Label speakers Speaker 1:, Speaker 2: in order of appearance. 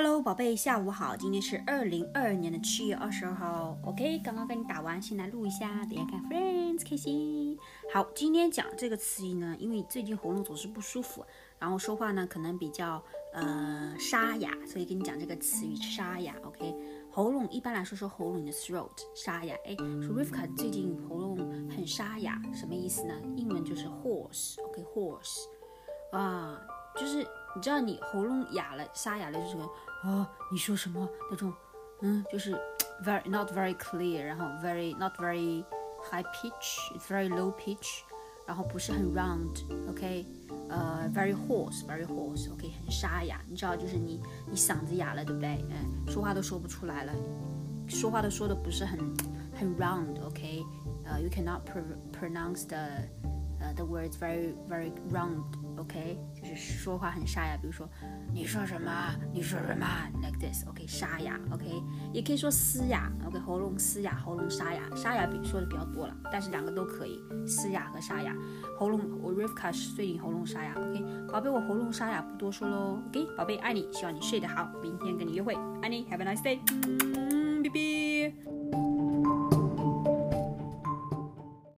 Speaker 1: Hello，宝贝，下午好。今天是二零二二年的七月二十二号。OK，刚刚跟你打完，先来录一下，等下看 Friends 开心。好，今天讲这个词语呢，因为最近喉咙总是不舒服，然后说话呢可能比较呃沙哑，所以跟你讲这个词语沙哑。OK，喉咙一般来说说喉咙的 throat 沙哑。哎，说 Rivka 最近喉咙很沙哑，什么意思呢？英文就是 hoarse。OK，hoarse 啊，就是你知道你喉咙哑了，沙哑了，就是个。啊，你说什么那种，嗯，就是 very not very clear，然后 very not very high pitch，it's very low pitch，然后不是很 round，OK，呃，very hoarse，very hoarse，OK，很沙哑，你知道就是你你嗓子哑了，对不对？嗯，说话都说不出来了，说话都说的不是很很 round，OK，呃，you cannot pronounce the 呃，the words very very round，OK，就是说话很沙哑。比如说，你说什么？你说什么？Like this，OK，沙哑，OK，也可以说嘶哑，OK，喉咙嘶哑，喉咙沙哑，沙哑比说的比较多了，但是两个都可以，嘶哑和沙哑。喉咙，我 Rivka 最近喉咙沙哑，OK，宝贝，我喉咙沙哑，不多说喽，OK，宝贝，爱你，希望你睡得好，明天跟你约会，爱你，Have a nice day，嗯，拜拜。